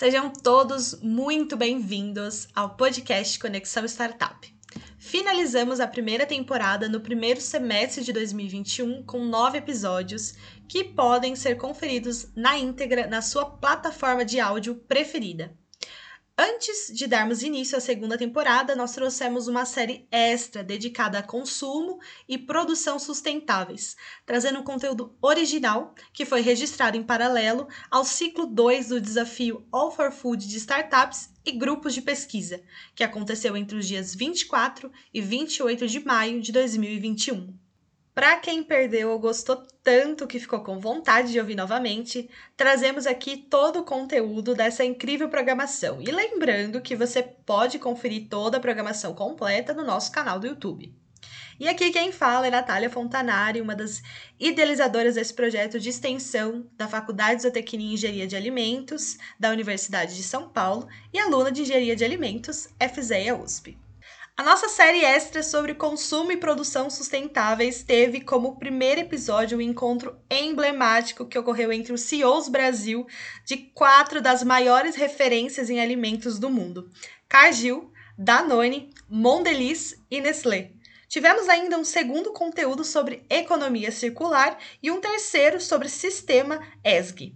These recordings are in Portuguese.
Sejam todos muito bem-vindos ao podcast Conexão Startup. Finalizamos a primeira temporada no primeiro semestre de 2021 com nove episódios que podem ser conferidos na íntegra na sua plataforma de áudio preferida. Antes de darmos início à segunda temporada, nós trouxemos uma série extra dedicada a consumo e produção sustentáveis, trazendo um conteúdo original que foi registrado em paralelo ao ciclo 2 do desafio All for Food de startups e grupos de pesquisa, que aconteceu entre os dias 24 e 28 de maio de 2021. Para quem perdeu ou gostou tanto que ficou com vontade de ouvir novamente, trazemos aqui todo o conteúdo dessa incrível programação. E lembrando que você pode conferir toda a programação completa no nosso canal do YouTube. E aqui quem fala é Natália Fontanari, uma das idealizadoras desse projeto de extensão da Faculdade Zootecnia e Engenharia de Alimentos da Universidade de São Paulo e aluna de Engenharia de Alimentos, FZEA USP. A nossa série extra sobre consumo e produção sustentáveis teve como primeiro episódio um encontro emblemático que ocorreu entre os CEOs Brasil de quatro das maiores referências em alimentos do mundo: Cargill, Danone, Mondelez e Nestlé. Tivemos ainda um segundo conteúdo sobre economia circular e um terceiro sobre sistema ESG.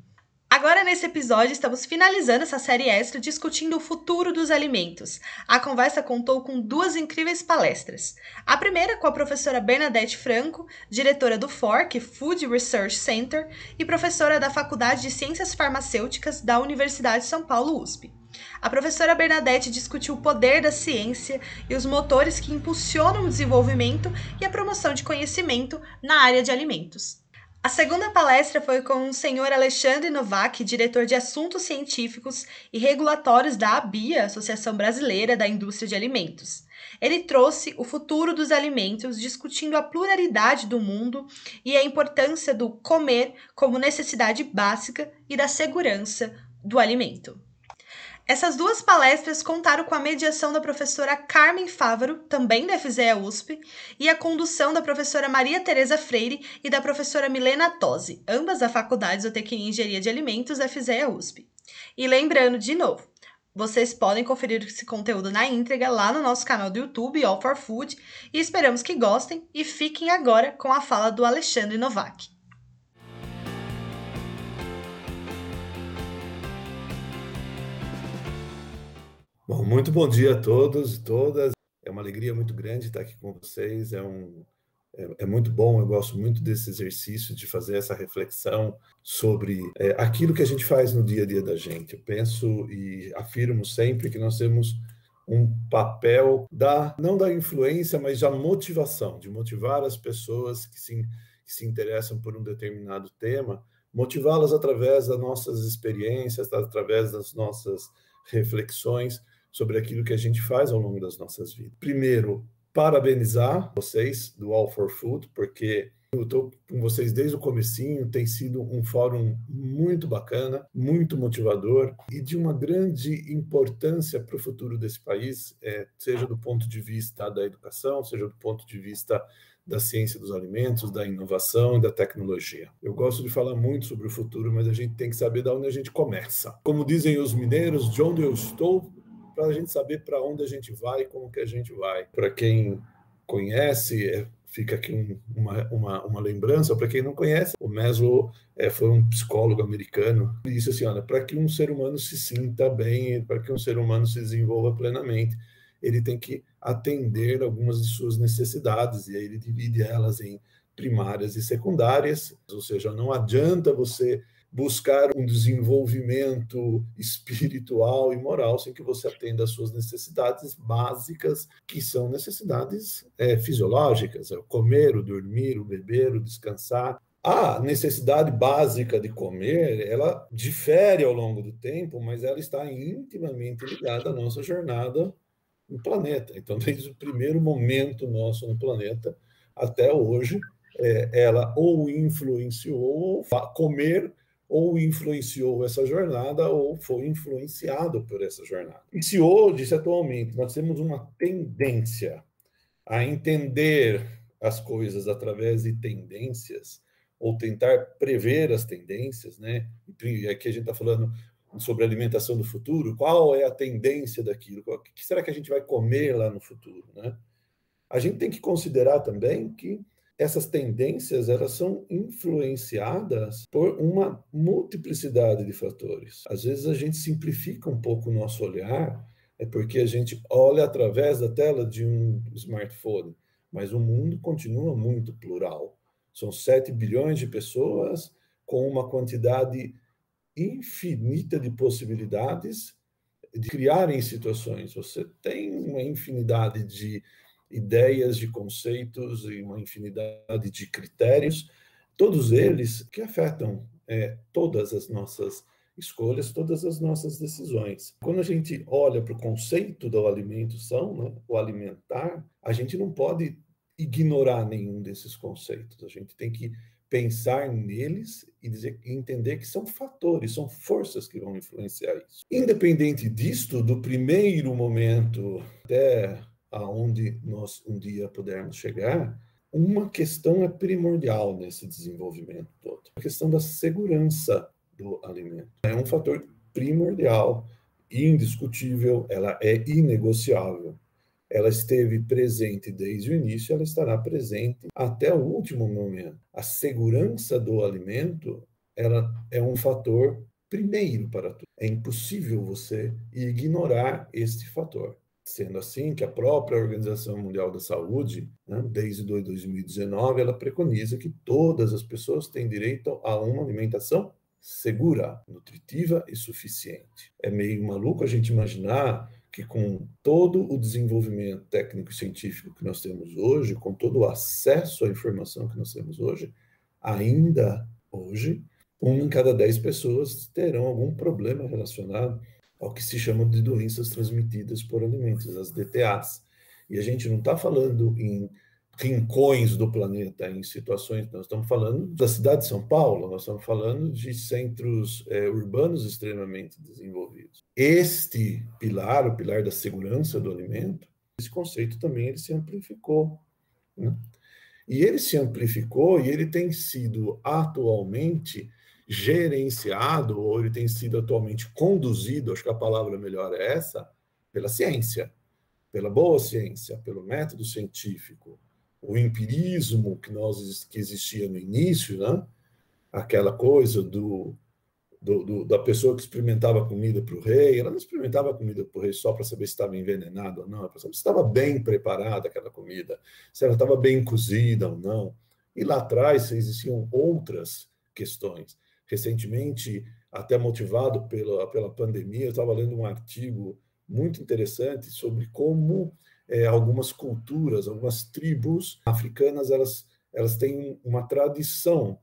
Agora, nesse episódio, estamos finalizando essa série extra discutindo o futuro dos alimentos. A conversa contou com duas incríveis palestras. A primeira com a professora Bernadette Franco, diretora do FORC, Food Research Center, e professora da Faculdade de Ciências Farmacêuticas da Universidade de São Paulo, USP. A professora Bernadette discutiu o poder da ciência e os motores que impulsionam o desenvolvimento e a promoção de conhecimento na área de alimentos. A segunda palestra foi com o senhor Alexandre Novak, diretor de Assuntos Científicos e Regulatórios da ABIA, Associação Brasileira da Indústria de Alimentos. Ele trouxe o futuro dos alimentos, discutindo a pluralidade do mundo e a importância do comer como necessidade básica e da segurança do alimento. Essas duas palestras contaram com a mediação da professora Carmen Fávaro, também da FZEA USP, e a condução da professora Maria Tereza Freire e da professora Milena Tosi, ambas da Faculdade de Zootecnia e Engenharia de Alimentos da FZEA USP. E lembrando de novo, vocês podem conferir esse conteúdo na íntegra lá no nosso canal do YouTube, All for Food, e esperamos que gostem e fiquem agora com a fala do Alexandre Novak. Bom, muito bom dia a todos e todas. É uma alegria muito grande estar aqui com vocês. É, um, é, é muito bom, eu gosto muito desse exercício de fazer essa reflexão sobre é, aquilo que a gente faz no dia a dia da gente. Eu penso e afirmo sempre que nós temos um papel da não da influência, mas da motivação, de motivar as pessoas que se, que se interessam por um determinado tema, motivá-las através das nossas experiências, através das nossas reflexões sobre aquilo que a gente faz ao longo das nossas vidas. Primeiro, parabenizar vocês do All for Food, porque eu estou com vocês desde o comecinho, tem sido um fórum muito bacana, muito motivador e de uma grande importância para o futuro desse país, é, seja do ponto de vista da educação, seja do ponto de vista da ciência dos alimentos, da inovação e da tecnologia. Eu gosto de falar muito sobre o futuro, mas a gente tem que saber de onde a gente começa. Como dizem os mineiros, de onde eu estou, para a gente saber para onde a gente vai e como que a gente vai. Para quem conhece, é, fica aqui um, uma, uma, uma, lembrança. Para quem não conhece, o Maslow é, foi um psicólogo americano e disse assim: olha, para que um ser humano se sinta bem, para que um ser humano se desenvolva plenamente, ele tem que atender algumas de suas necessidades, e aí ele divide elas em primárias e secundárias, ou seja, não adianta você buscar um desenvolvimento espiritual e moral sem que você atenda às suas necessidades básicas, que são necessidades é, fisiológicas: é comer, o dormir, o beber, o descansar. A necessidade básica de comer, ela difere ao longo do tempo, mas ela está intimamente ligada à nossa jornada no planeta. Então, desde o primeiro momento nosso no planeta até hoje, é, ela ou influenciou ou comer ou influenciou essa jornada ou foi influenciado por essa jornada. E se hoje, atualmente, nós temos uma tendência a entender as coisas através de tendências, ou tentar prever as tendências, né? Aqui a gente está falando sobre alimentação do futuro, qual é a tendência daquilo, o que será que a gente vai comer lá no futuro, né? A gente tem que considerar também que essas tendências elas são influenciadas por uma multiplicidade de fatores. Às vezes a gente simplifica um pouco o nosso olhar, é porque a gente olha através da tela de um smartphone, mas o mundo continua muito plural. São 7 bilhões de pessoas com uma quantidade infinita de possibilidades de criarem situações. Você tem uma infinidade de ideias, de conceitos e uma infinidade de critérios, todos eles que afetam é, todas as nossas escolhas, todas as nossas decisões. Quando a gente olha para o conceito do alimentação, né, o alimentar, a gente não pode ignorar nenhum desses conceitos. A gente tem que pensar neles e dizer, entender que são fatores, são forças que vão influenciar isso. Independente disto, do primeiro momento até aonde nós um dia pudermos chegar, uma questão é primordial nesse desenvolvimento todo, a questão da segurança do alimento. É um fator primordial, indiscutível, ela é inegociável. Ela esteve presente desde o início, ela estará presente até o último momento. A segurança do alimento, ela é um fator primeiro para tudo. É impossível você ignorar este fator. Sendo assim que a própria Organização Mundial da Saúde, né, desde 2019, ela preconiza que todas as pessoas têm direito a uma alimentação segura, nutritiva e suficiente. É meio maluco a gente imaginar que com todo o desenvolvimento técnico e científico que nós temos hoje, com todo o acesso à informação que nós temos hoje, ainda hoje, um em cada dez pessoas terão algum problema relacionado ao que se chama de doenças transmitidas por alimentos, as DTAs. E a gente não está falando em rincões do planeta, em situações. Nós estamos falando da cidade de São Paulo, nós estamos falando de centros é, urbanos extremamente desenvolvidos. Este pilar, o pilar da segurança do alimento, esse conceito também ele se amplificou. Né? E ele se amplificou e ele tem sido atualmente gerenciado, ou ele tem sido atualmente conduzido, acho que a palavra melhor é essa, pela ciência, pela boa ciência, pelo método científico, o empirismo que nós que existia no início, né? Aquela coisa do, do, do da pessoa que experimentava comida para o rei, ela não experimentava comida para o rei só para saber se estava envenenado ou não, para saber se estava bem preparada aquela comida, se ela estava bem cozida ou não. E lá atrás existiam outras questões. Recentemente, até motivado pela, pela pandemia, eu estava lendo um artigo muito interessante sobre como é, algumas culturas, algumas tribos africanas, elas, elas têm uma tradição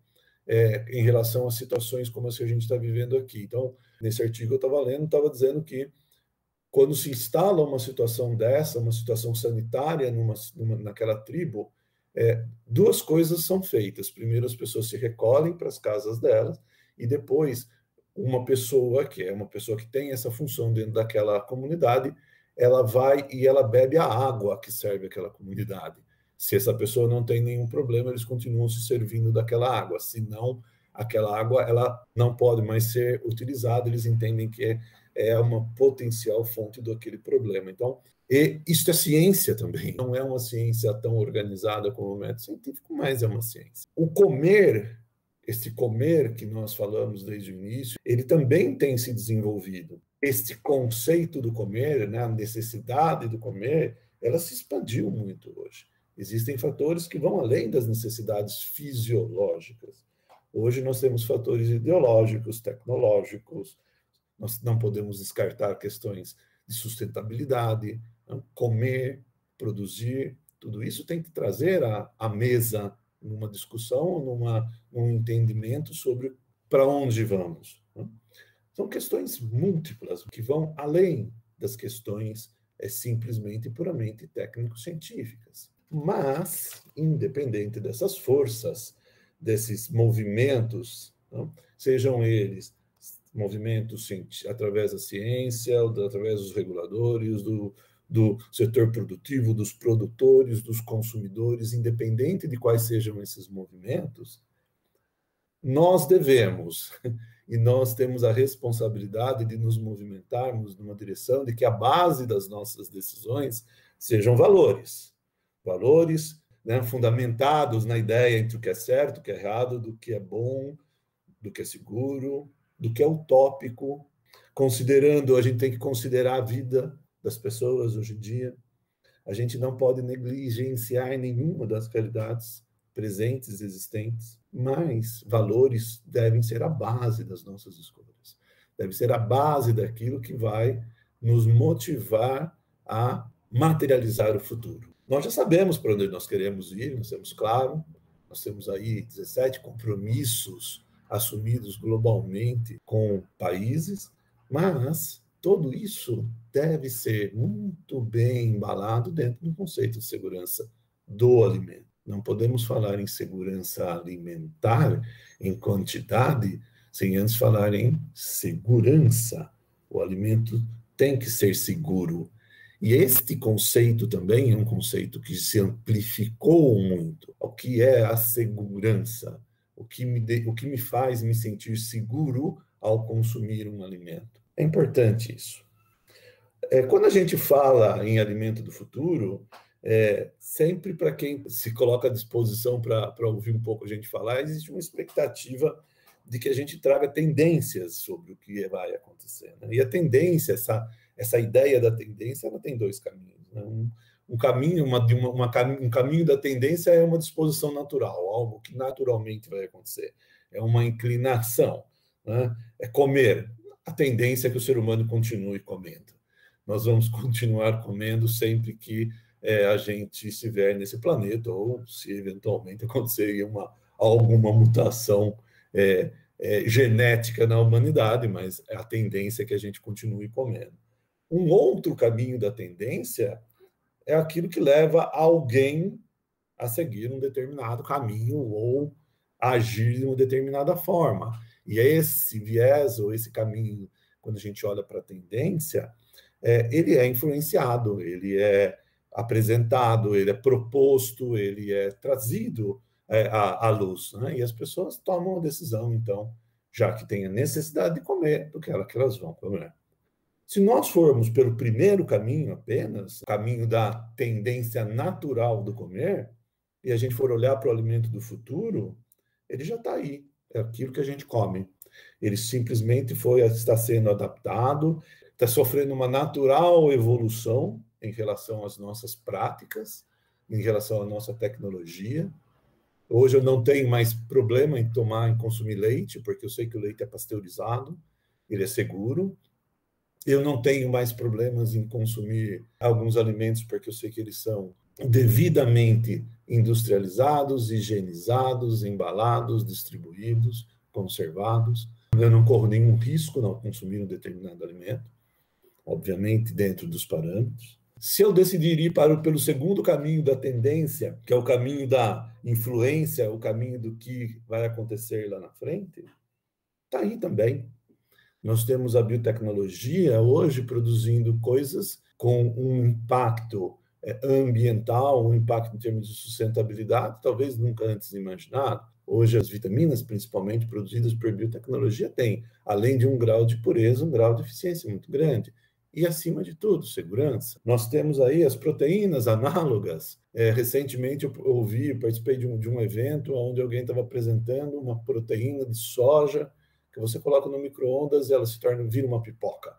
é, em relação a situações como as que a gente está vivendo aqui. Então, nesse artigo eu estava lendo, estava dizendo que quando se instala uma situação dessa, uma situação sanitária numa, numa naquela tribo, é, duas coisas são feitas. Primeiro, as pessoas se recolhem para as casas delas, e depois, uma pessoa, que é uma pessoa que tem essa função dentro daquela comunidade, ela vai e ela bebe a água que serve aquela comunidade. Se essa pessoa não tem nenhum problema, eles continuam se servindo daquela água. Se não, aquela água ela não pode mais ser utilizada. Eles entendem que é, é uma potencial fonte daquele problema. Então, e isso é ciência também. Não é uma ciência tão organizada como o método científico, mas é uma ciência. O comer, esse comer que nós falamos desde o início, ele também tem se desenvolvido este conceito do comer, né, a necessidade do comer, ela se expandiu muito hoje. Existem fatores que vão além das necessidades fisiológicas. Hoje nós temos fatores ideológicos, tecnológicos, nós não podemos descartar questões de sustentabilidade, comer, produzir, tudo isso tem que trazer à mesa numa discussão, numa, num entendimento sobre para onde vamos. Né? São questões múltiplas que vão além das questões é, simplesmente e puramente técnico-científicas. Mas, independente dessas forças, desses movimentos, não, sejam eles movimentos através da ciência, através dos reguladores, do, do setor produtivo, dos produtores, dos consumidores, independente de quais sejam esses movimentos, nós devemos e nós temos a responsabilidade de nos movimentarmos numa direção de que a base das nossas decisões sejam valores. Valores né, fundamentados na ideia entre o que é certo, o que é errado, do que é bom, do que é seguro, do que é utópico, considerando, a gente tem que considerar a vida das pessoas hoje em dia. A gente não pode negligenciar nenhuma das realidades presentes, existentes, mas valores devem ser a base das nossas escolhas. Deve ser a base daquilo que vai nos motivar a materializar o futuro. Nós já sabemos para onde nós queremos ir, nós temos claro, nós temos aí 17 compromissos assumidos globalmente com países, mas tudo isso deve ser muito bem embalado dentro do conceito de segurança do alimento. Não podemos falar em segurança alimentar em quantidade sem antes falar em segurança. O alimento tem que ser seguro. E este conceito também é um conceito que se amplificou muito. O que é a segurança? O que me, de, o que me faz me sentir seguro ao consumir um alimento? É importante isso. É, quando a gente fala em alimento do futuro, é, sempre para quem se coloca à disposição para ouvir um pouco a gente falar, existe uma expectativa de que a gente traga tendências sobre o que vai acontecer. Né? E a tendência, essa, essa ideia da tendência, ela tem dois caminhos. Né? Um, um caminho, uma, uma, uma, um caminho da tendência é uma disposição natural, algo que naturalmente vai acontecer. É uma inclinação, né? é comer. A tendência é que o ser humano continue comendo. Nós vamos continuar comendo sempre que é, a gente estiver nesse planeta, ou se eventualmente acontecer uma, alguma mutação é, é, genética na humanidade, mas a tendência é que a gente continue comendo. Um outro caminho da tendência é aquilo que leva alguém a seguir um determinado caminho ou agir de uma determinada forma. E esse viés ou esse caminho, quando a gente olha para a tendência, é, ele é influenciado, ele é apresentado, ele é proposto, ele é trazido é, à, à, luz. Né? E as pessoas tomam a decisão, então, já que tem a necessidade de comer, do que, ela, que elas vão comer. Se nós formos pelo primeiro caminho apenas, caminho da tendência natural do comer, e a gente for olhar para o alimento do futuro, ele já está aí, é aquilo que a gente come. Ele simplesmente foi está sendo adaptado, está sofrendo uma natural evolução em relação às nossas práticas, em relação à nossa tecnologia. Hoje eu não tenho mais problema em tomar, em consumir leite, porque eu sei que o leite é pasteurizado, ele é seguro. Eu não tenho mais problemas em consumir alguns alimentos, porque eu sei que eles são devidamente industrializados, higienizados, embalados, distribuídos, conservados. Eu não corro nenhum risco ao consumir um determinado alimento, obviamente dentro dos parâmetros. Se eu decidir ir para pelo segundo caminho da tendência, que é o caminho da influência, o caminho do que vai acontecer lá na frente, está aí também. Nós temos a biotecnologia hoje produzindo coisas com um impacto ambiental, um impacto em termos de sustentabilidade, talvez nunca antes imaginado. Hoje, as vitaminas, principalmente produzidas por biotecnologia, têm, além de um grau de pureza, um grau de eficiência muito grande e, acima de tudo, segurança. Nós temos aí as proteínas análogas. É, recentemente eu ouvi, participei de um, de um evento onde alguém estava apresentando uma proteína de soja que você coloca no micro-ondas e ela se torna, vira uma pipoca.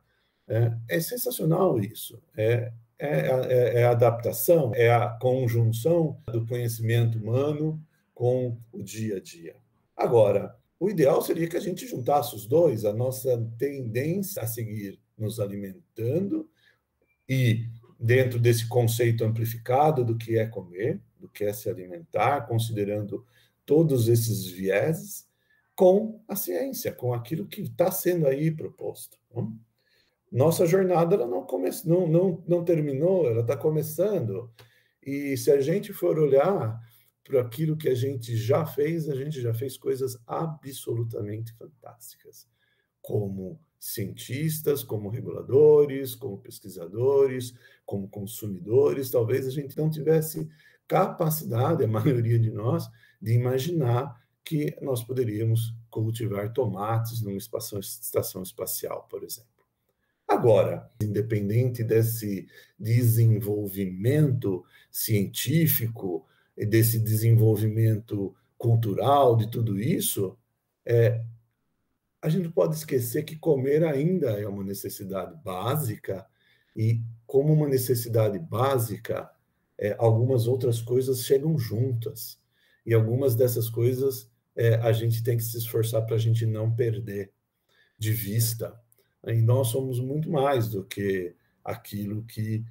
É, é sensacional isso. É, é, é, é a adaptação, é a conjunção do conhecimento humano com o dia a dia. Agora, o ideal seria que a gente juntasse os dois, a nossa tendência a seguir nos alimentando e dentro desse conceito amplificado do que é comer, do que é se alimentar, considerando todos esses vieses, com a ciência, com aquilo que está sendo aí proposto. Não? Nossa jornada ela não, come... não, não, não terminou, ela está começando. E se a gente for olhar para aquilo que a gente já fez, a gente já fez coisas absolutamente fantásticas, como cientistas, como reguladores, como pesquisadores, como consumidores, talvez a gente não tivesse capacidade, a maioria de nós, de imaginar que nós poderíamos cultivar tomates numa estação espacial, por exemplo. Agora, independente desse desenvolvimento científico, desse desenvolvimento cultural, de tudo isso, é, a gente pode esquecer que comer ainda é uma necessidade básica e, como uma necessidade básica, é, algumas outras coisas chegam juntas. E algumas dessas coisas é, a gente tem que se esforçar para a gente não perder de vista. E nós somos muito mais do que aquilo que,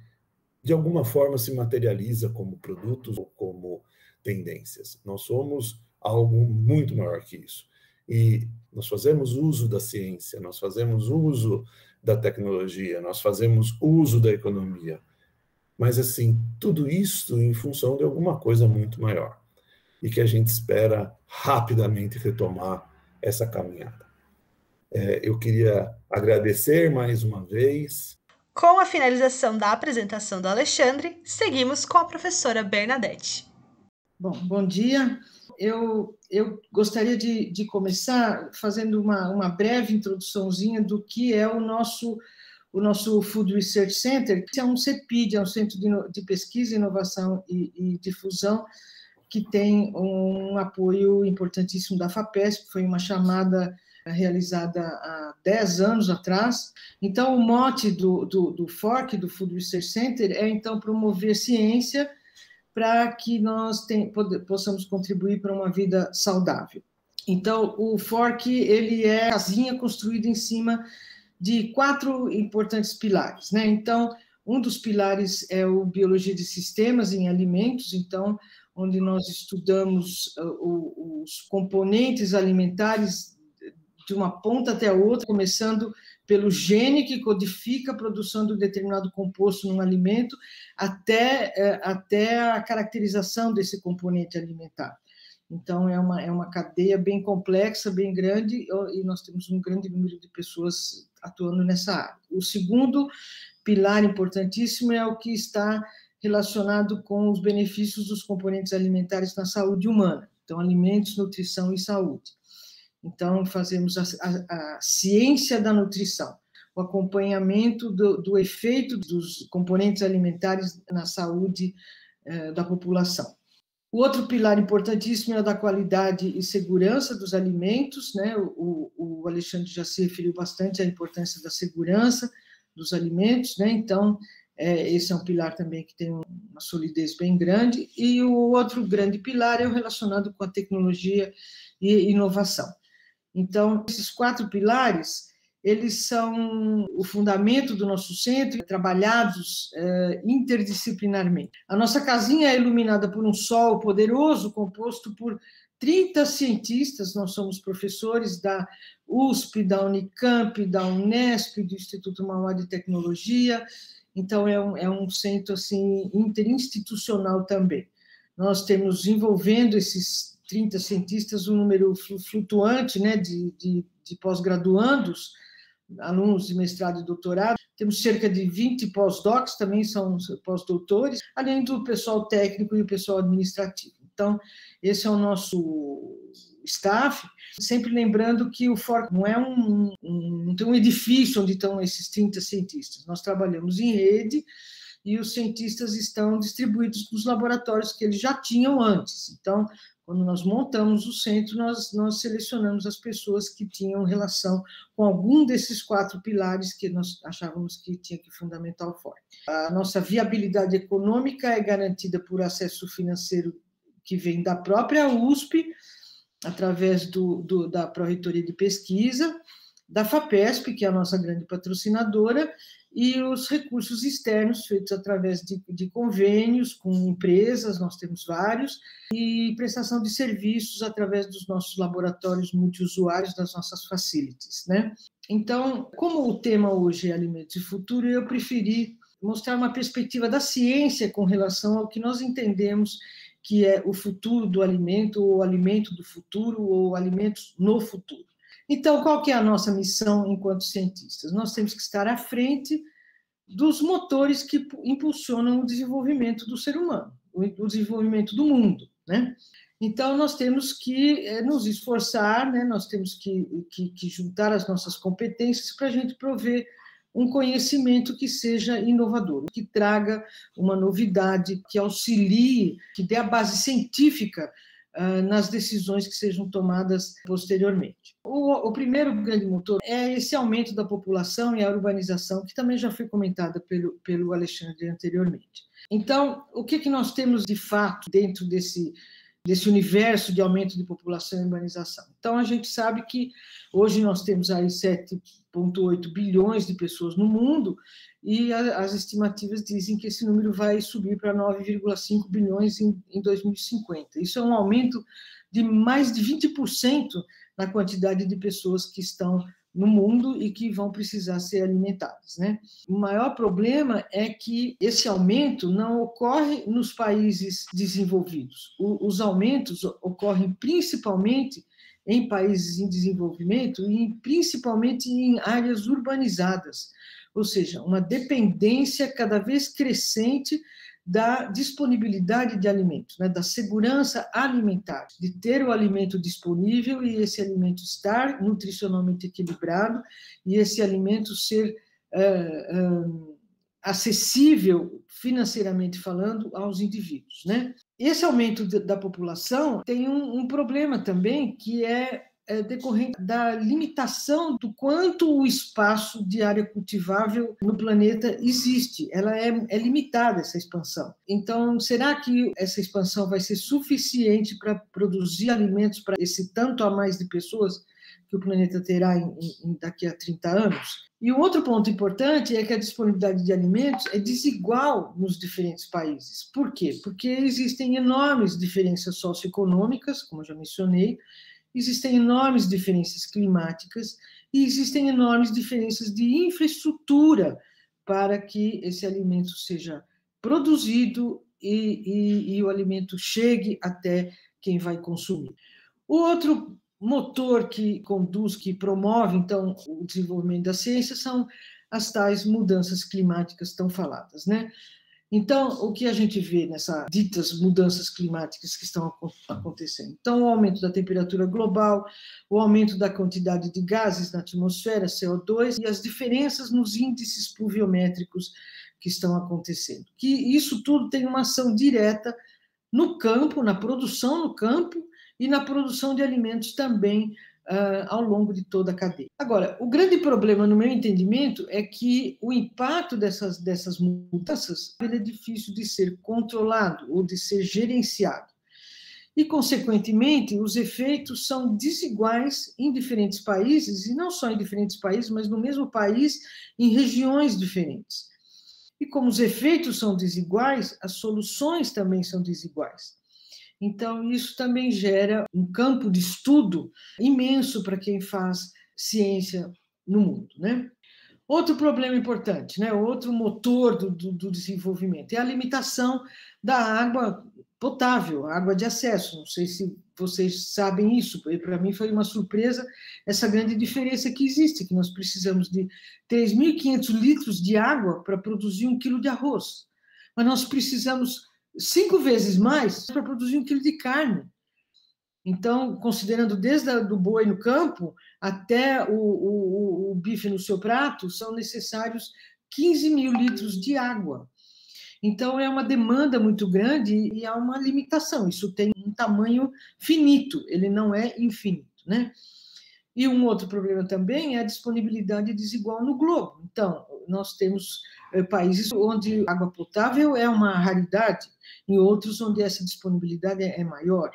de alguma forma, se materializa como produtos ou como tendências. Nós somos algo muito maior que isso. E nós fazemos uso da ciência, nós fazemos uso da tecnologia, nós fazemos uso da economia. Mas, assim, tudo isso em função de alguma coisa muito maior. E que a gente espera rapidamente retomar essa caminhada. É, eu queria agradecer mais uma vez. Com a finalização da apresentação do Alexandre, seguimos com a professora Bernadette. Bom, bom dia. Eu, eu gostaria de, de começar fazendo uma, uma breve introduçãozinha do que é o nosso o nosso Food Research Center, que é um CEPID, é um Centro de, de Pesquisa, Inovação e, e, Difusão, que tem um apoio importantíssimo da FAPESP, foi uma chamada realizada há 10 anos atrás. Então, o mote do, do, do FORC, do Food Research Center, é, então, promover ciência para que nós tem, possamos contribuir para uma vida saudável. Então, o FORC, ele é casinha construída em cima de quatro importantes pilares, né? Então, um dos pilares é o biologia de sistemas em alimentos, então, onde nós estudamos uh, os componentes alimentares de uma ponta até a outra, começando pelo gene que codifica a produção de um determinado composto num alimento, até, é, até a caracterização desse componente alimentar. Então, é uma, é uma cadeia bem complexa, bem grande, e nós temos um grande número de pessoas atuando nessa área. O segundo pilar importantíssimo é o que está relacionado com os benefícios dos componentes alimentares na saúde humana. Então, alimentos, nutrição e saúde. Então, fazemos a, a, a ciência da nutrição, o acompanhamento do, do, efeito dos componentes alimentares na saúde eh, da população. O outro pilar importantíssimo é da qualidade e segurança dos alimentos, né? O, o Alexandre já se referiu bastante à importância da segurança dos alimentos, né? Então, é, esse é um pilar também que tem uma solidez bem grande. E o outro grande pilar é o relacionado com a tecnologia e inovação. Então, esses quatro pilares, eles são o fundamento do nosso centro, trabalhados é, interdisciplinarmente. A nossa casinha é iluminada por um sol poderoso, composto por 30 cientistas, nós somos professores da USP, da Unicamp, da Unesp, do Instituto Mauá de Tecnologia, então é um, é um centro assim interinstitucional também. Nós temos envolvendo esses 30 cientistas, um número flutuante né, de, de, de pós-graduandos, alunos de mestrado e doutorado. Temos cerca de 20 pós-docs, também são pós-doutores, além do pessoal técnico e o pessoal administrativo. Então, esse é o nosso staff, sempre lembrando que o FORC não é um, um, não tem um edifício onde estão esses 30 cientistas. Nós trabalhamos em rede e os cientistas estão distribuídos nos laboratórios que eles já tinham antes. Então, quando nós montamos o centro, nós, nós selecionamos as pessoas que tinham relação com algum desses quatro pilares que nós achávamos que tinha que fundamentar o forte. A nossa viabilidade econômica é garantida por acesso financeiro que vem da própria USP, através do, do da Pró-Reitoria de Pesquisa, da FAPESP, que é a nossa grande patrocinadora, e os recursos externos feitos através de, de, convênios com empresas, nós temos vários, e prestação de serviços através dos nossos laboratórios multiusuários, das nossas facilities. Né? Então, como o tema hoje é alimentos e futuro, eu preferi mostrar uma perspectiva da ciência com relação ao que nós entendemos que é o futuro do alimento, ou o alimento do futuro, ou alimentos no futuro. Então, qual que é a nossa missão enquanto cientistas? Nós temos que estar à frente dos motores que impulsionam o desenvolvimento do ser humano, o desenvolvimento do mundo, né? Então, nós temos que eh, nos esforçar, né? nós temos que, que, que juntar as nossas competências para a gente prover um conhecimento que seja inovador, que traga uma novidade, que auxilie, que dê a base científica uh, nas decisões que sejam tomadas posteriormente. O, o, primeiro grande motor é esse aumento da população e a urbanização, que também já foi comentada pelo, pelo Alexandre anteriormente. Então, o que, que nós temos de fato dentro desse desse universo de aumento de população e urbanização. Então, a gente sabe que hoje nós temos aí 7,8 bilhões de pessoas no mundo e a, as estimativas dizem que esse número vai subir para 9,5 bilhões em, em 2050. Isso é um aumento de mais de 20% na quantidade de pessoas que estão no mundo e que vão precisar ser alimentadas. Né? O maior problema é que esse aumento não ocorre nos países desenvolvidos. O, os aumentos ocorrem principalmente em países em desenvolvimento e principalmente em áreas urbanizadas, ou seja, uma dependência cada vez crescente da disponibilidade de alimentos, né, da segurança alimentar, de ter o alimento disponível e esse alimento estar nutricionalmente equilibrado e esse alimento ser uh, uh, acessível financeiramente falando aos indivíduos, né? Esse aumento da população tem um, um problema também que é é, decorrente da limitação do quanto o espaço de área cultivável no planeta existe. Ela é, é limitada, essa expansão. Então, será que essa expansão vai ser suficiente para produzir alimentos para esse tanto a mais de pessoas que o planeta terá em, em, daqui a 30 anos? E o outro ponto importante é que a disponibilidade de alimentos é desigual nos diferentes países. Por quê? Porque existem enormes diferenças socioeconômicas, como eu já mencionei, existem enormes diferenças climáticas e existem enormes diferenças de infraestrutura para que esse alimento seja produzido e, e, e o alimento chegue até quem vai consumir. O outro motor que conduz, que promove, então, o desenvolvimento da ciência são as tais mudanças climáticas tão faladas, né? Então, o que a gente vê nessas ditas mudanças climáticas que estão acontecendo? Então, o aumento da temperatura global, o aumento da quantidade de gases na atmosfera, CO2, e as diferenças nos índices pluviométricos que estão acontecendo. Que isso tudo tem uma ação direta no campo, na produção no campo e na produção de alimentos também uh, ao longo de toda a cadeia. Agora, o grande problema, no meu entendimento, é que o impacto dessas, dessas mudanças é difícil de ser controlado ou de ser gerenciado. E, consequentemente, os efeitos são desiguais em diferentes países, e não só em diferentes países, mas no mesmo país, em regiões diferentes. E como os efeitos são desiguais, as soluções também são desiguais. Então, isso também gera um campo de estudo imenso para quem faz ciência no mundo. Né? Outro problema importante, né? outro motor do, do, do desenvolvimento é a limitação da água potável, água de acesso. Não sei se vocês sabem isso, para mim foi uma surpresa essa grande diferença que existe, que nós precisamos de 3.500 litros de água para produzir um quilo de arroz, mas nós precisamos cinco vezes mais para produzir um quilo de carne. Então, considerando desde o do boi no campo até o, o, o, bife no seu prato, são necessários 15 mil litros de água. Então, é uma demanda muito grande e há uma limitação. Isso tem um tamanho finito, ele não é infinito, né? E um outro problema também é a disponibilidade desigual no globo. Então, nós temos países onde água potável é uma raridade, em outros onde essa disponibilidade é, é maior.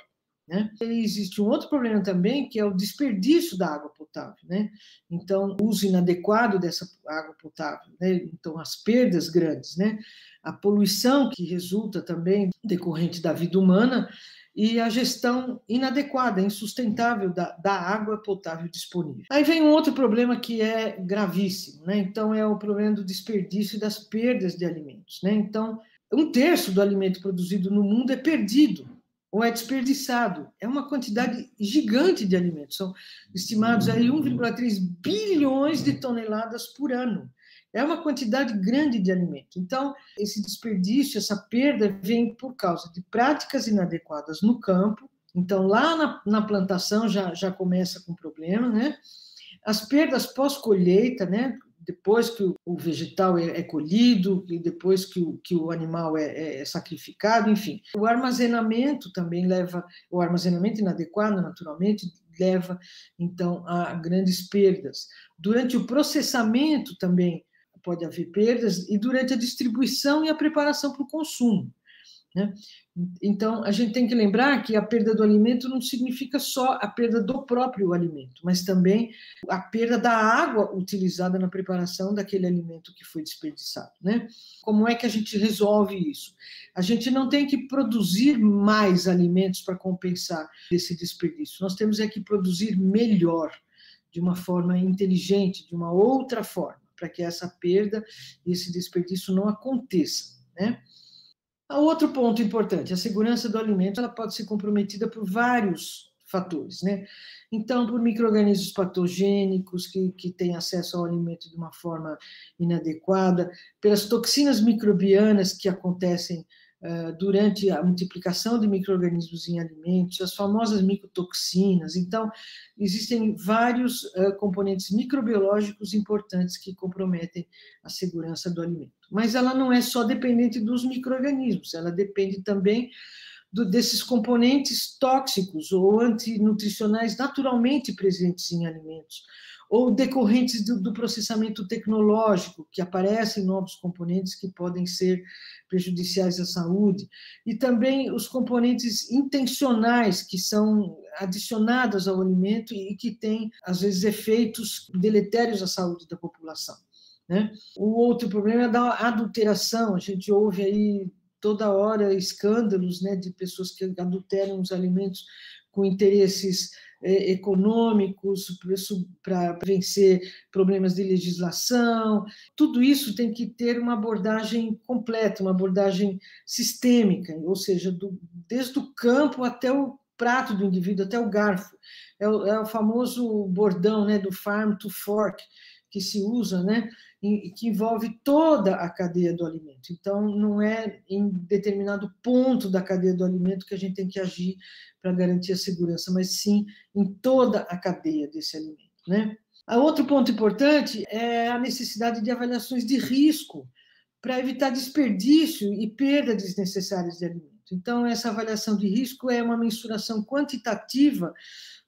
Né? Existe um outro problema também, que é o desperdício da água potável. Né? Então, o uso inadequado dessa água potável, né? então, as perdas grandes, né? a poluição que resulta também decorrente da vida humana e a gestão inadequada, insustentável da, da, água potável disponível. Aí vem um outro problema que é gravíssimo, né? Então é o problema do desperdício e das perdas de alimentos, né? Então um terço do alimento produzido no mundo é perdido ou é desperdiçado. É uma quantidade gigante de alimentos. São estimados aí 1,3 bilhões de toneladas por ano. É uma quantidade grande de alimento. Então, esse desperdício, essa perda, vem por causa de práticas inadequadas no campo, Então, lá na, na plantação já, já começa com problema, né? As perdas pós-colheita, né? Depois que o vegetal é, é, colhido e depois que o, que o animal é, é, sacrificado, enfim. O armazenamento também leva, o armazenamento inadequado, naturalmente, leva, então, a grandes perdas. Durante o processamento também pode haver perdas e durante a distribuição e a preparação para o consumo. Né? Então, a gente tem que lembrar que a perda do alimento não significa só a perda do próprio alimento, mas também a perda da água utilizada na preparação daquele alimento que foi desperdiçado. Né? Como é que a gente resolve isso? A gente não tem que produzir mais alimentos para compensar esse desperdício, nós temos é que produzir melhor, de uma forma inteligente, de uma outra forma, para que essa perda e esse desperdício não aconteça. Né? Outro ponto importante, a segurança do alimento, ela pode ser comprometida por vários fatores, né? Então, por micro-organismos patogênicos que, que têm acesso ao alimento de uma forma inadequada, pelas toxinas microbianas que acontecem durante a multiplicação de micro-organismos em alimentos, as famosas micotoxinas. Então, existem vários uh, componentes microbiológicos importantes que comprometem a segurança do alimento mas ela não é só dependente dos micro-organismos, ela depende também do, desses componentes tóxicos ou antinutricionais naturalmente presentes em alimentos, ou decorrentes do, do, processamento tecnológico, que aparecem novos componentes que podem ser prejudiciais à saúde, e também os componentes intencionais que são adicionados ao alimento e que têm, às vezes, efeitos deletérios à saúde da população. Né? O outro problema é da adulteração. A gente ouve aí toda hora escândalos né, de pessoas que adulteram os alimentos com interesses é, econômicos para vencer problemas de legislação. Tudo isso tem que ter uma abordagem completa, uma abordagem sistêmica, ou seja, do, desde o campo até o prato do indivíduo, até o garfo. É o, é o famoso bordão né, do farm to fork, que se usa, né, que envolve toda a cadeia do alimento. Então, não é em determinado ponto da cadeia do alimento que a gente tem que agir para garantir a segurança, mas sim em toda a cadeia desse alimento, né? Outro ponto importante é a necessidade de avaliações de risco para evitar desperdício e perda desnecessárias de alimento. Então, essa avaliação de risco é uma mensuração quantitativa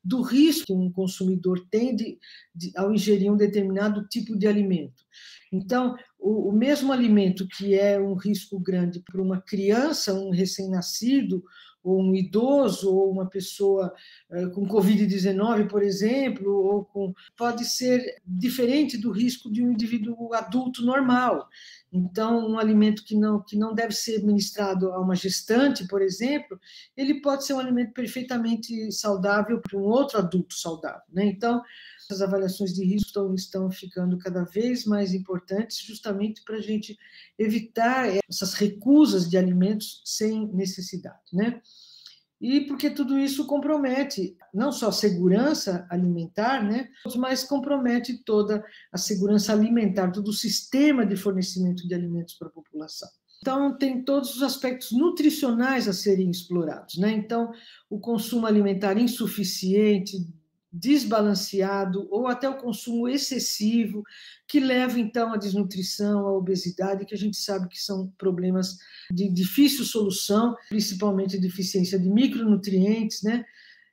do risco que um consumidor tem de, de, ao ingerir um determinado tipo de alimento. Então, o, o mesmo alimento que é um risco grande para uma criança, um recém-nascido, ou um idoso, ou uma pessoa eh, com Covid-19, por exemplo, ou com, pode ser diferente do risco de um indivíduo adulto normal. Então, um alimento que não, que não deve ser ministrado a uma gestante, por exemplo, ele pode ser um alimento perfeitamente saudável para um outro adulto saudável. Né? Então, as avaliações de risco estão, estão ficando cada vez mais importantes, justamente para a gente evitar essas recusas de alimentos sem necessidade. Né? e porque tudo isso compromete não só a segurança alimentar, né, mas compromete toda a segurança alimentar, todo o sistema de fornecimento de alimentos para a população. Então, tem todos os aspectos nutricionais a serem explorados. Né? Então, o consumo alimentar insuficiente, desbalanceado ou até o consumo excessivo, que leva então à desnutrição, à obesidade, que a gente sabe que são problemas de difícil solução, principalmente deficiência de micronutrientes, né?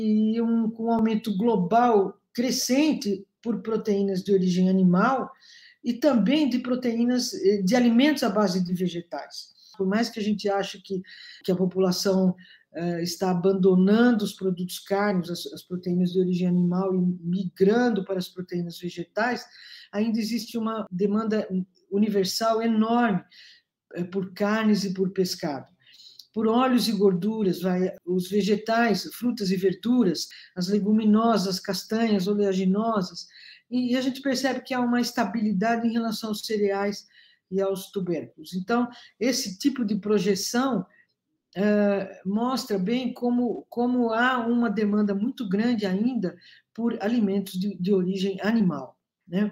E um, um aumento global crescente por proteínas de origem animal e também de proteínas eh, de alimentos à base de vegetais. Por mais que a gente ache que, que a população está abandonando os produtos carnes, as, as, proteínas de origem animal e migrando para as proteínas vegetais, ainda existe uma demanda universal enorme uh, por carnes e por pescado. Por óleos e gorduras, vai, os vegetais, frutas e verduras, as leguminosas, as castanhas, oleaginosas, e a gente percebe que há uma estabilidade em relação aos cereais e aos tubérculos. Então, esse tipo de projeção mostra bem como, como há uma demanda muito grande ainda por alimentos de, de origem animal. Né?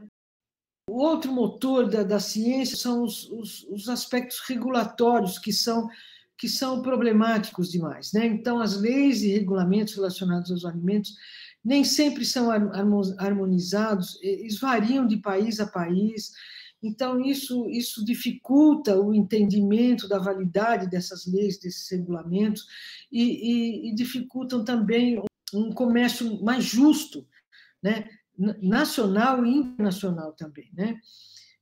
O outro motor da, da ciência são os, os, os, aspectos regulatórios que são que são problemáticos demais. Né? Então, as leis e regulamentos relacionados aos alimentos nem sempre são harmonizados, eles variam de país a país, então isso, isso dificulta o entendimento da validade dessas leis, desses regulamentos, e, e, e dificultam também um comércio mais justo, né? nacional e internacional também. Né?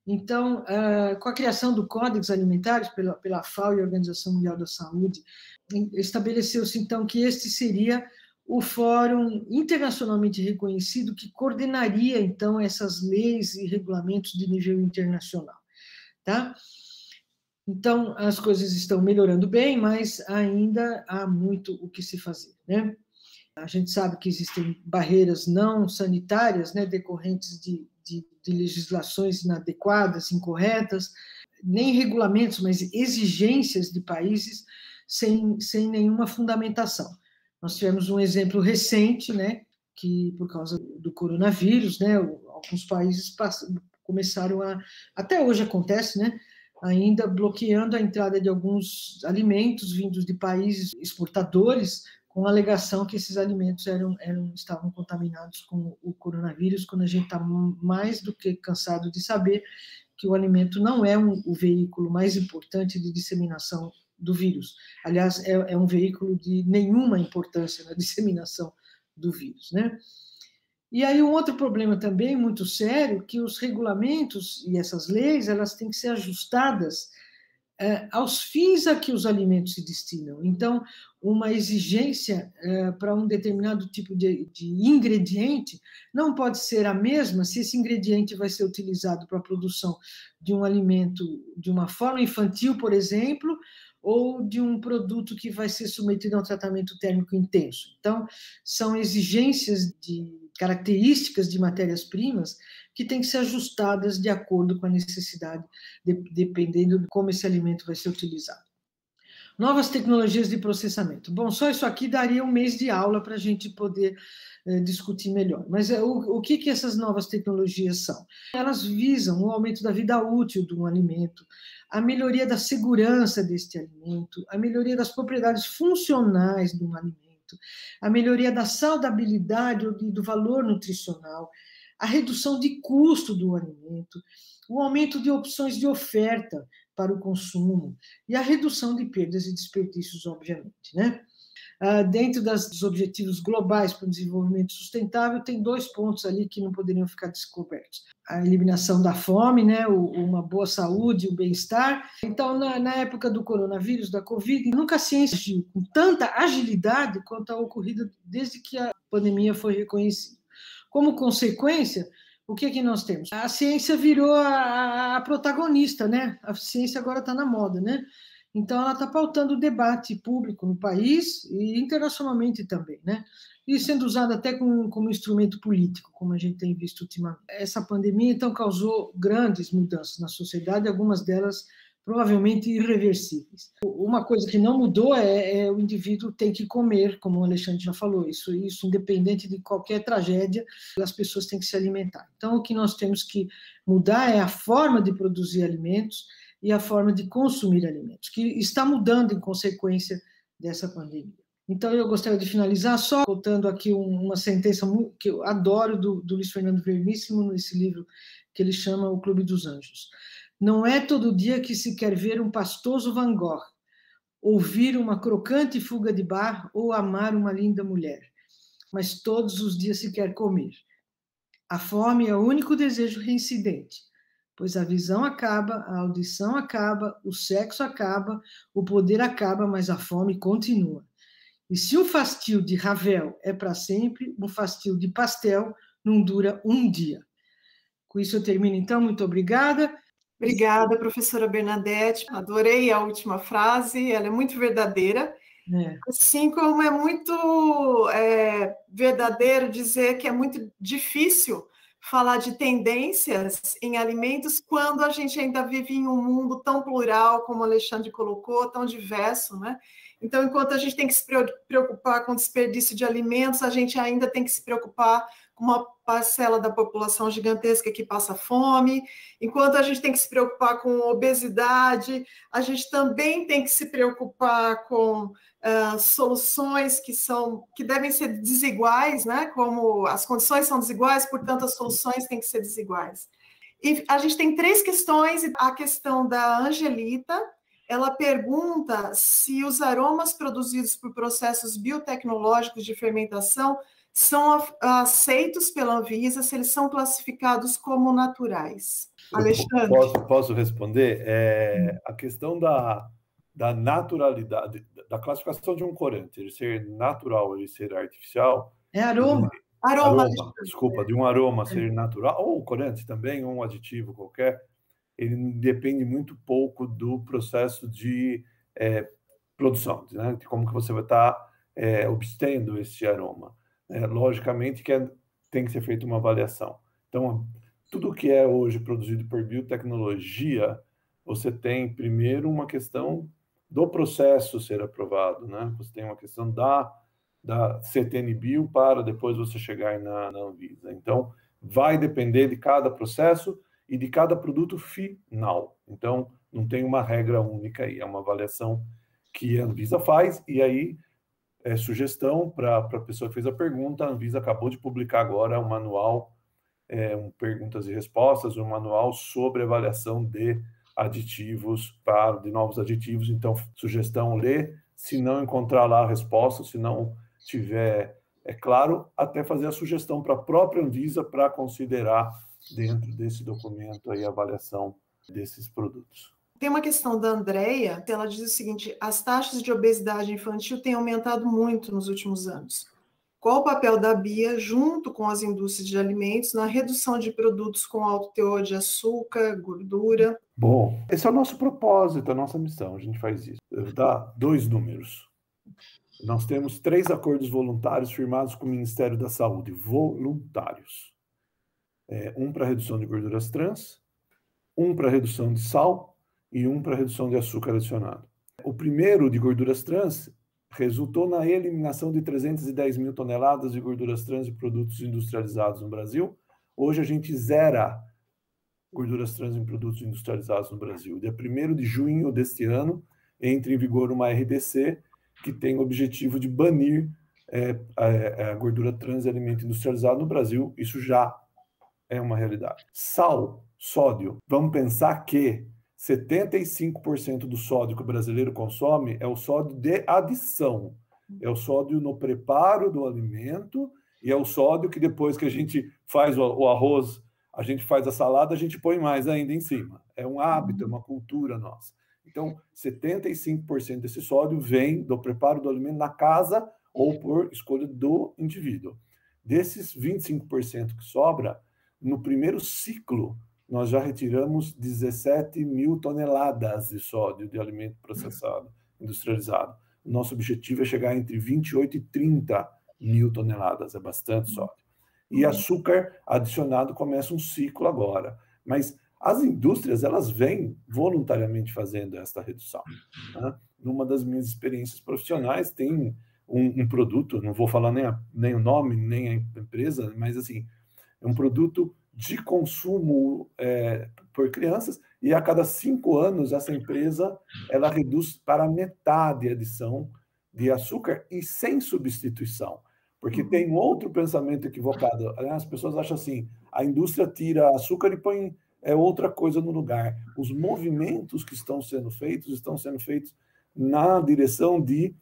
Então, ah, com a criação do Código Alimentares pela, pela FAO e a Organização Mundial da Saúde, estabeleceu-se então que este seria o fórum internacionalmente reconhecido que coordenaria então essas leis e regulamentos de nível internacional, tá? Então as coisas estão melhorando bem, mas ainda há muito o que se fazer, né? A gente sabe que existem barreiras não sanitárias, né, decorrentes de, de, de legislações inadequadas, incorretas, nem regulamentos, mas exigências de países sem, sem nenhuma fundamentação. Nós tivemos um exemplo recente, né, que por causa do coronavírus, né, alguns países começaram a, até hoje acontece, né, ainda bloqueando a entrada de alguns alimentos vindos de países exportadores, com a alegação que esses alimentos eram, eram estavam contaminados com o coronavírus, quando a gente está mais do que cansado de saber que o alimento não é um, o veículo mais importante de disseminação do vírus. Aliás, é, é um veículo de nenhuma importância na disseminação do vírus, né? E aí um outro problema também muito sério, que os regulamentos e essas leis, elas têm que ser ajustadas é, aos fins a que os alimentos se destinam. Então, uma exigência é, para um determinado tipo de, de, ingrediente não pode ser a mesma se esse ingrediente vai ser utilizado para a produção de um alimento de uma forma infantil, por exemplo, ou de um produto que vai ser submetido a um tratamento térmico intenso. Então, são exigências de características de matérias-primas que têm que ser ajustadas de acordo com a necessidade, de, dependendo de como esse alimento vai ser utilizado. Novas tecnologias de processamento. Bom, só isso aqui daria um mês de aula para a gente poder eh, discutir melhor. Mas eh, o, o que, que essas novas tecnologias são? Elas visam o aumento da vida útil de um alimento, a melhoria da segurança deste alimento, a melhoria das propriedades funcionais de um alimento, a melhoria da saudabilidade e do valor nutricional, a redução de custo do alimento, o aumento de opções de oferta para o consumo e a redução de perdas e desperdícios, obviamente, né? Ah, dentro das, dos objetivos globais para o desenvolvimento sustentável, tem dois pontos ali que não poderiam ficar descobertos: a eliminação da fome, né, uma boa saúde, o bem-estar. Então, na, na, época do coronavírus, da Covid, nunca a ciência agiu com tanta agilidade quanto a ocorrida desde que a pandemia foi reconhecida. Como consequência, o que, que nós temos? A ciência virou a, a protagonista, né? A ciência agora está na moda, né? Então, ela está pautando o debate público no país e internacionalmente também, né? E sendo usada até como, como instrumento político, como a gente tem visto ultimamente. Essa pandemia, então, causou grandes mudanças na sociedade, algumas delas provavelmente irreversíveis. Uma coisa que não mudou é, é, o indivíduo tem que comer, como o Alexandre já falou, isso, isso independente de qualquer tragédia, as pessoas têm que se alimentar. Então, o que nós temos que mudar é a forma de produzir alimentos, e a forma de consumir alimentos, que está mudando em consequência dessa pandemia. Então, eu gostaria de finalizar só contando aqui uma sentença que eu adoro do, do Luiz Fernando Verníssimo, nesse livro que ele chama O Clube dos Anjos. Não é todo dia que se quer ver um pastoso Van Gogh, ouvir uma crocante fuga de bar ou amar uma linda mulher, mas todos os dias se quer comer. A fome é o único desejo reincidente pois a visão acaba, a audição acaba, o sexo acaba, o poder acaba, mas a fome continua. E se o fastio de Ravel é para sempre, o fastio de pastel não dura um dia. Com isso eu termino, então. Muito obrigada. Obrigada, professora Bernadette. Adorei a última frase, ela é muito verdadeira. É. Assim como é muito é, verdadeiro dizer que é muito difícil falar de tendências em alimentos quando a gente ainda vive em um mundo tão plural, como o Alexandre colocou, tão diverso, né? Então, enquanto a gente tem que se preocupar com o desperdício de alimentos, a gente ainda tem que se preocupar uma parcela da população gigantesca que passa fome, enquanto a gente tem que se preocupar com obesidade, a gente também tem que se preocupar com uh, soluções que são que devem ser desiguais, né? Como as condições são desiguais, portanto as soluções têm que ser desiguais. E a gente tem três questões. A questão da Angelita, ela pergunta se os aromas produzidos por processos biotecnológicos de fermentação são aceitos pela Anvisa, se eles são classificados como naturais. Alexandre. Posso, posso responder? É, a questão da, da naturalidade, da classificação de um corante, ele ser natural, ele ser artificial. É aroma. Aroma, aroma desculpa, de um aroma ser natural, ou corante também, ou um aditivo qualquer, ele depende muito pouco do processo de é, produção, né? de como que você vai estar tá, é, obtendo esse aroma. É, logicamente que é, tem que ser feita uma avaliação. Então, tudo que é hoje produzido por biotecnologia, você tem primeiro uma questão do processo ser aprovado, né? Você tem uma questão da da CTN-Bio para depois você chegar na, na Anvisa. Então, vai depender de cada processo e de cada produto final. Então, não tem uma regra única aí, é uma avaliação que a Anvisa faz, e aí é sugestão para a pessoa que fez a pergunta, a Anvisa acabou de publicar agora um manual, é, um perguntas e respostas, um manual sobre avaliação de aditivos, para de novos aditivos, então, sugestão, ler, se não encontrar lá a resposta, se não tiver, é claro, até fazer a sugestão para a própria Anvisa para considerar dentro desse documento aí a avaliação desses produtos. Tem uma questão da Andrea, ela diz o seguinte: as taxas de obesidade infantil têm aumentado muito nos últimos anos. Qual o papel da BIA, junto com as indústrias de alimentos, na redução de produtos com alto teor de açúcar, gordura? Bom, esse é o nosso propósito, a nossa missão, a gente faz isso. Eu vou dar dois números. Nós temos três acordos voluntários firmados com o Ministério da Saúde, voluntários. É, um para redução de gorduras trans, um para redução de sal e um para redução de açúcar adicionado. O primeiro, de gorduras trans, resultou na eliminação de 310 mil toneladas de gorduras trans e produtos industrializados no Brasil. Hoje a gente zera gorduras trans em produtos industrializados no Brasil. Dia 1 de junho deste ano, entra em vigor uma RDC que tem o objetivo de banir é, a, a, gordura trans e alimento industrializado no Brasil. Isso já é uma realidade. Sal, sódio. Vamos pensar que 75% do sódio que o brasileiro consome é o sódio de adição. É o sódio no preparo do alimento e é o sódio que depois que a gente faz o arroz, a gente faz a salada, a gente põe mais ainda em cima. É um hábito, é uma cultura nossa. Então, 75% desse sódio vem do preparo do alimento na casa ou por escolha do indivíduo. Desses 25% que sobra, no primeiro ciclo, nós já retiramos 17 mil toneladas de sódio de alimento processado, industrializado. Nosso objetivo é chegar entre 28 e 30 mil toneladas, é bastante sódio. E açúcar adicionado começa um ciclo agora. Mas as indústrias, elas vêm voluntariamente fazendo esta redução. Né? Numa das minhas experiências profissionais, tem um, um produto, não vou falar nem, a, nem o nome, nem a empresa, mas assim, é um produto de consumo é, por crianças, e a cada cinco anos essa empresa ela reduz para metade a adição de açúcar e sem substituição. Porque uhum. tem outro pensamento equivocado. As pessoas acham assim: a indústria tira açúcar e põe é outra coisa no lugar. Os movimentos que estão sendo feitos estão sendo feitos na direção de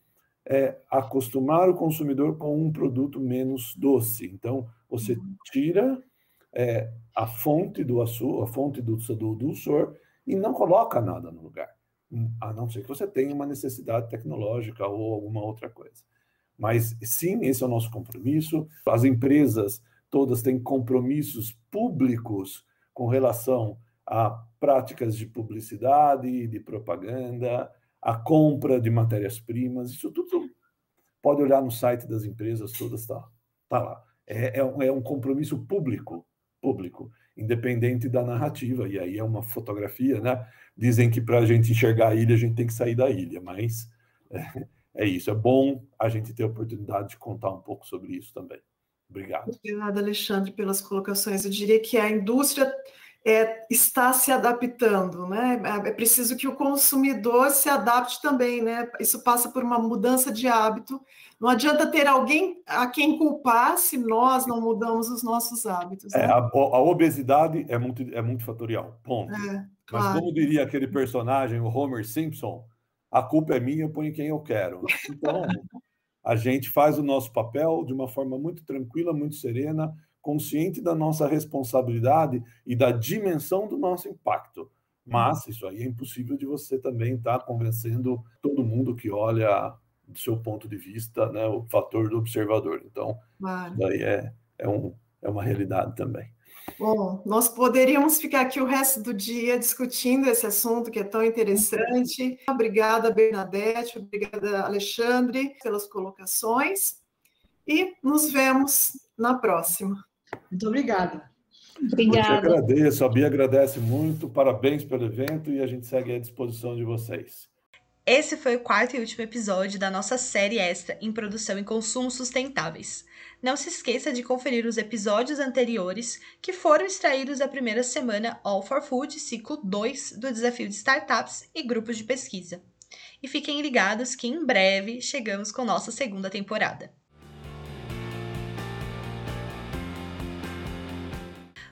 é, acostumar o consumidor com um produto menos doce. Então, você uhum. tira é, a fonte do açúcar, a fonte do, do dulçor e não coloca nada no lugar, a não ser que você tenha uma necessidade tecnológica ou alguma outra coisa. Mas sim, esse é o nosso compromisso. As empresas todas têm compromissos públicos com relação a práticas de publicidade, de propaganda, a compra de matérias-primas, isso tudo pode olhar no site das empresas todas, está tá lá. É, é, um, é um compromisso público, público, independente da narrativa, e aí é uma fotografia, né? Dizem que para a gente enxergar a ilha, a gente tem que sair da ilha, mas é, é isso, é bom a gente ter a oportunidade de contar um pouco sobre isso também. Obrigado. Obrigada, Alexandre, pelas colocações. Eu diria que a indústria é, está se adaptando, né? É, é preciso que o consumidor se adapte também, né? Isso passa por uma mudança de hábito. Não adianta ter alguém a quem culpar se nós não mudamos os nossos hábitos. É, né? É, a, a, obesidade é muito, é muito fatorial, ponto. É, claro. Mas como diria aquele personagem, o Homer Simpson, a culpa é minha, eu ponho quem eu quero. Então, a gente faz o nosso papel de uma forma muito tranquila, muito serena, consciente da nossa responsabilidade e da dimensão do nosso impacto. Mas isso aí é impossível de você também estar tá convencendo todo mundo que olha do seu ponto de vista, né, o fator do observador. Então, claro. isso aí é, é, um, é uma realidade também. Bom, nós poderíamos ficar aqui o resto do dia discutindo esse assunto que é tão interessante. Obrigada, Bernadette, obrigada, Alexandre, pelas colocações. E nos vemos na próxima. Muito obrigada. Obrigada. Eu te agradeço, a Bia agradece muito, parabéns pelo evento e a gente segue à disposição de vocês. Esse foi o quarto e último episódio da nossa série extra em produção e consumo sustentáveis. Não se esqueça de conferir os episódios anteriores que foram extraídos da primeira semana All for Food, ciclo 2 do desafio de startups e grupos de pesquisa. E fiquem ligados que em breve chegamos com nossa segunda temporada.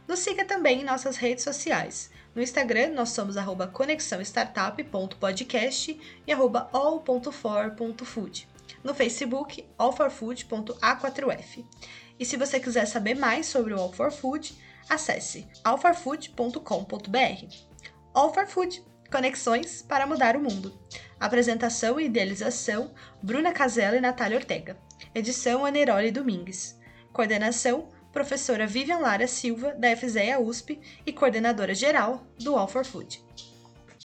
Nos siga também em nossas redes sociais. No Instagram, nós somos conexãostartup.podcast e all.for.food. No Facebook, allforfood.a4f. E se você quiser saber mais sobre o All for Food, acesse allforfood.com.br. All for Food, conexões para mudar o mundo. Apresentação e idealização, Bruna Casella e Natália Ortega. Edição, Aneroli Domingues. Coordenação, professora Vivian Lara Silva, da FZEA USP e coordenadora geral do All for Food.